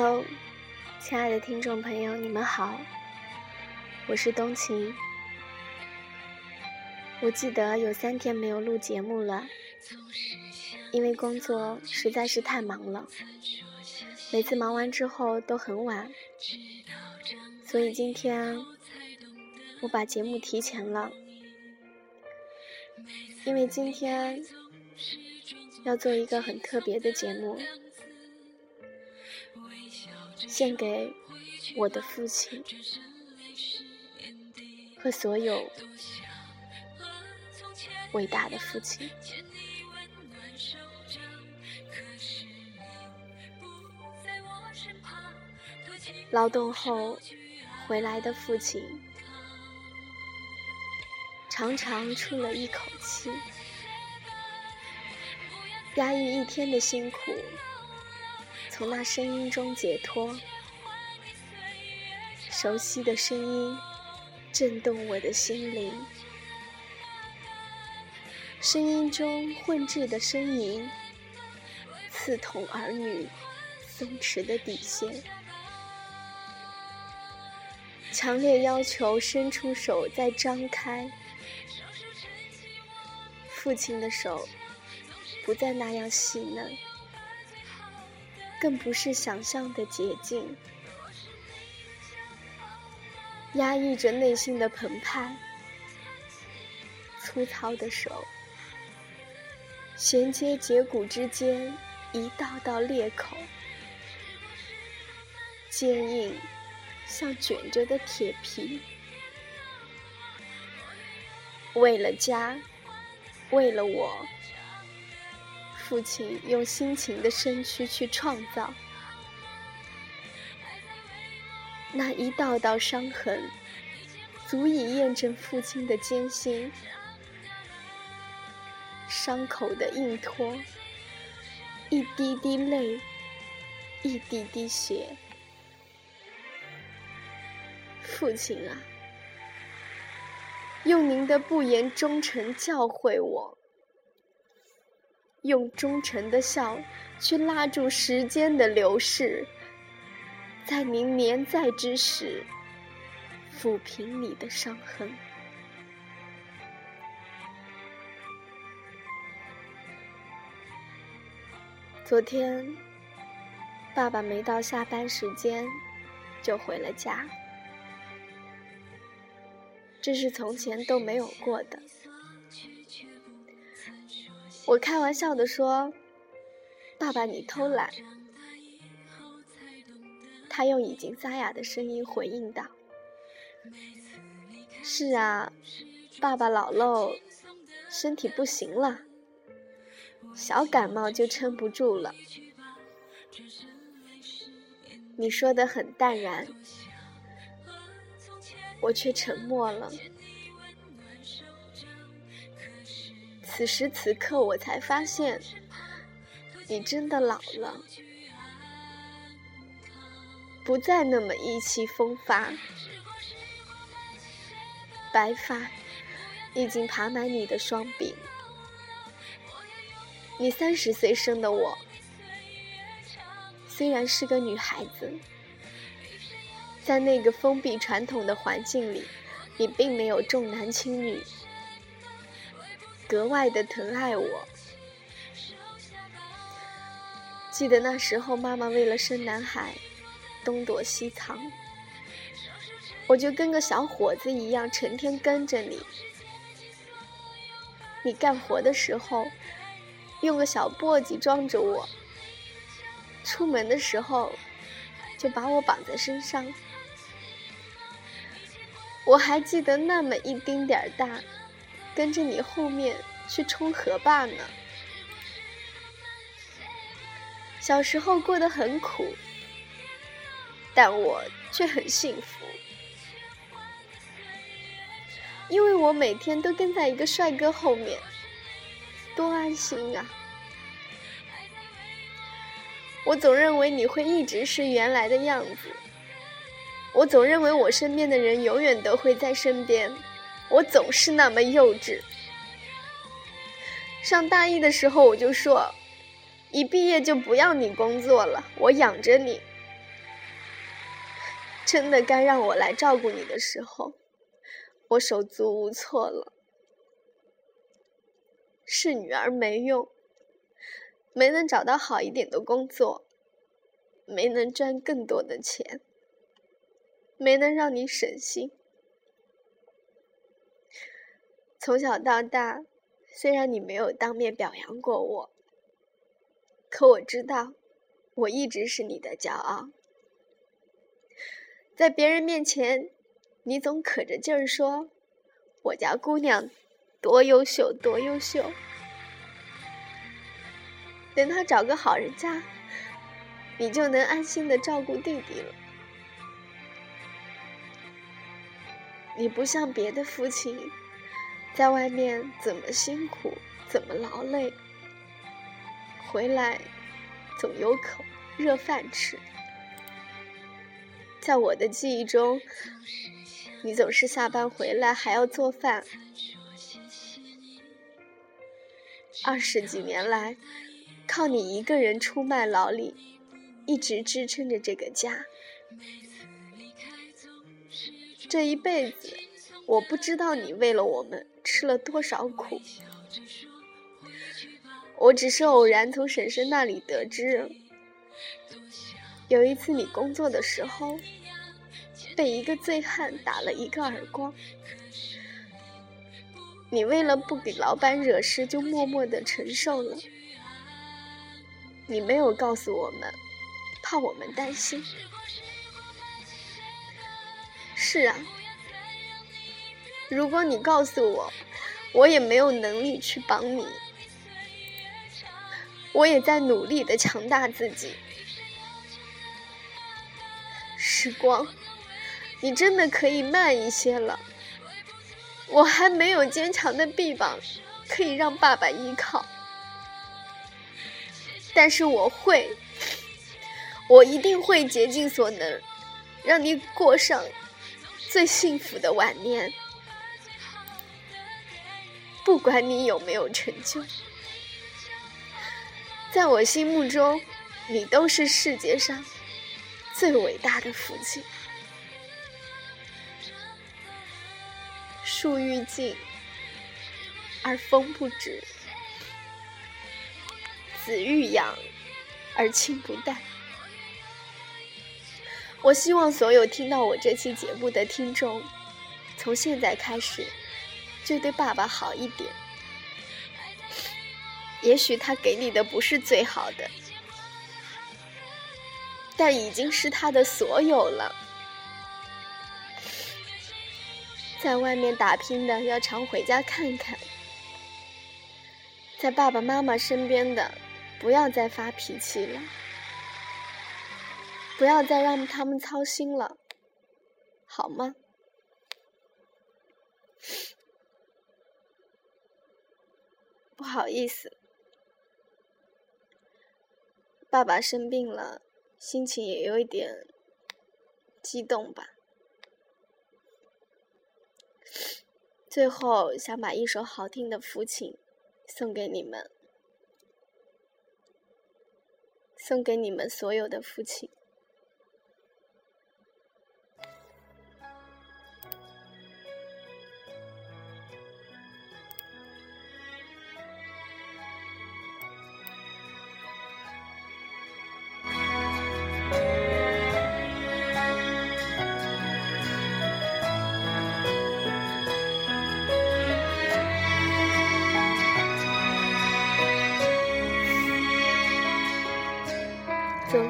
Hello，亲爱的听众朋友，你们好，我是冬晴。我记得有三天没有录节目了，因为工作实在是太忙了，每次忙完之后都很晚，所以今天我把节目提前了，因为今天要做一个很特别的节目。献给我的父亲和所有伟大的父亲。劳动后回来的父亲，长长出了一口气，压抑一天的辛苦。从那声音中解脱，熟悉的声音震动我的心灵，声音中混质的呻吟，刺痛儿女松弛的底线，强烈要求伸出手再张开，父亲的手不再那样细嫩。更不是想象的捷径，压抑着内心的澎湃，粗糙的手衔接节骨之间一道道裂口，坚硬像卷着的铁皮。为了家，为了我。父亲用辛勤的身躯去创造，那一道道伤痕，足以验证父亲的艰辛。伤口的硬托，一滴滴泪，一滴滴血。父亲啊，用您的不言忠诚教诲我。用忠诚的笑去拉住时间的流逝，在您年在之时，抚平你的伤痕。昨天，爸爸没到下班时间就回了家，这是从前都没有过的。我开玩笑的说：“爸爸，你偷懒。”他用已经沙哑的声音回应道：“是啊，爸爸老喽，身体不行了，小感冒就撑不住了。”你说的很淡然，我却沉默了。此时此刻，我才发现，你真的老了，不再那么意气风发，白发已经爬满你的双鬓。你三十岁生的我，虽然是个女孩子，在那个封闭传统的环境里，你并没有重男轻女。格外的疼爱我。记得那时候，妈妈为了生男孩，东躲西藏，我就跟个小伙子一样，成天跟着你。你干活的时候，用个小簸箕装着我；出门的时候，就把我绑在身上。我还记得那么一丁点儿大。跟着你后面去冲河坝呢。小时候过得很苦，但我却很幸福，因为我每天都跟在一个帅哥后面，多安心啊！我总认为你会一直是原来的样子，我总认为我身边的人永远都会在身边。我总是那么幼稚。上大一的时候，我就说，一毕业就不要你工作了，我养着你。真的该让我来照顾你的时候，我手足无措了。是女儿没用，没能找到好一点的工作，没能赚更多的钱，没能让你省心。从小到大，虽然你没有当面表扬过我，可我知道，我一直是你的骄傲。在别人面前，你总可着劲儿说：“我家姑娘多优秀，多优秀。”等她找个好人家，你就能安心的照顾弟弟了。你不像别的父亲，在外面怎么辛苦，怎么劳累，回来总有口热饭吃。在我的记忆中，你总是下班回来还要做饭。二十几年来，靠你一个人出卖劳力，一直支撑着这个家。这一辈子，我不知道你为了我们吃了多少苦。我只是偶然从婶婶那里得知，有一次你工作的时候。被一个醉汉打了一个耳光，你为了不给老板惹事，就默默的承受了。你没有告诉我们，怕我们担心。是啊，如果你告诉我，我也没有能力去帮你。我也在努力的强大自己。时光。你真的可以慢一些了，我还没有坚强的臂膀可以让爸爸依靠，但是我会，我一定会竭尽所能，让你过上最幸福的晚年。不管你有没有成就，在我心目中，你都是世界上最伟大的父亲。树欲静而风不止，子欲养而亲不待。我希望所有听到我这期节目的听众，从现在开始就对爸爸好一点。也许他给你的不是最好的，但已经是他的所有了。在外面打拼的要常回家看看，在爸爸妈妈身边的不要再发脾气了，不要再让他们操心了，好吗？不好意思，爸爸生病了，心情也有一点激动吧。最后，想把一首好听的《父亲》送给你们，送给你们所有的父亲。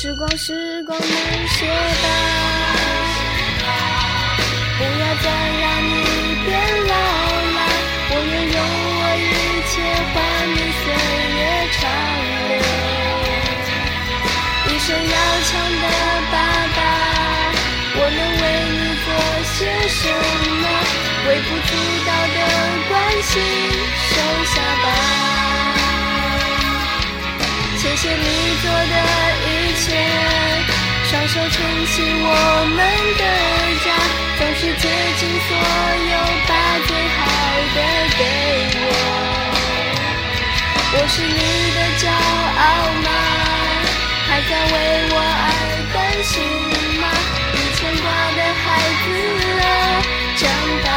时光时光慢些吧不要再让你变老了我愿用我一切换你岁月长留一生要强的爸爸我能为你做些什么？微不足道的关心收下吧。手撑起我们的家，总是竭尽所有把最好的给我。我是你的骄傲吗？还在为我而担心？吗？你牵挂的孩子啊，长大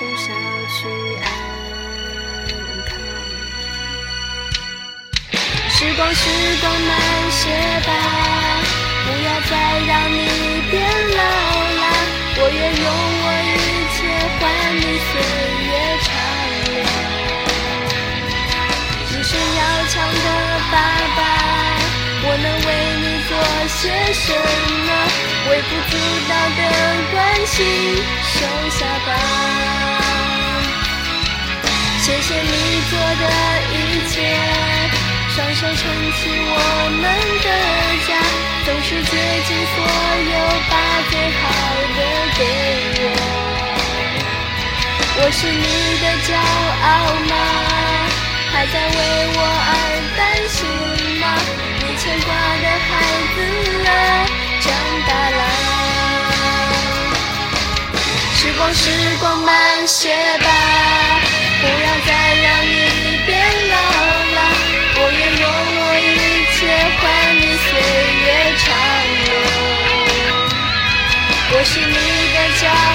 风捎去安康。时光，时光慢些吧，不要再让你变老啦。我愿用我一切换你岁月长留。一生要强的。爸爸，我能为你做些什么？微不足道的关心，收下吧。谢你做的一切，双手撑起我们的家，总是竭尽所有把最好的给我。我是你的骄傲吗？还在为我而担心吗？你牵挂的孩子啊，长大了。时光，时光慢些 child.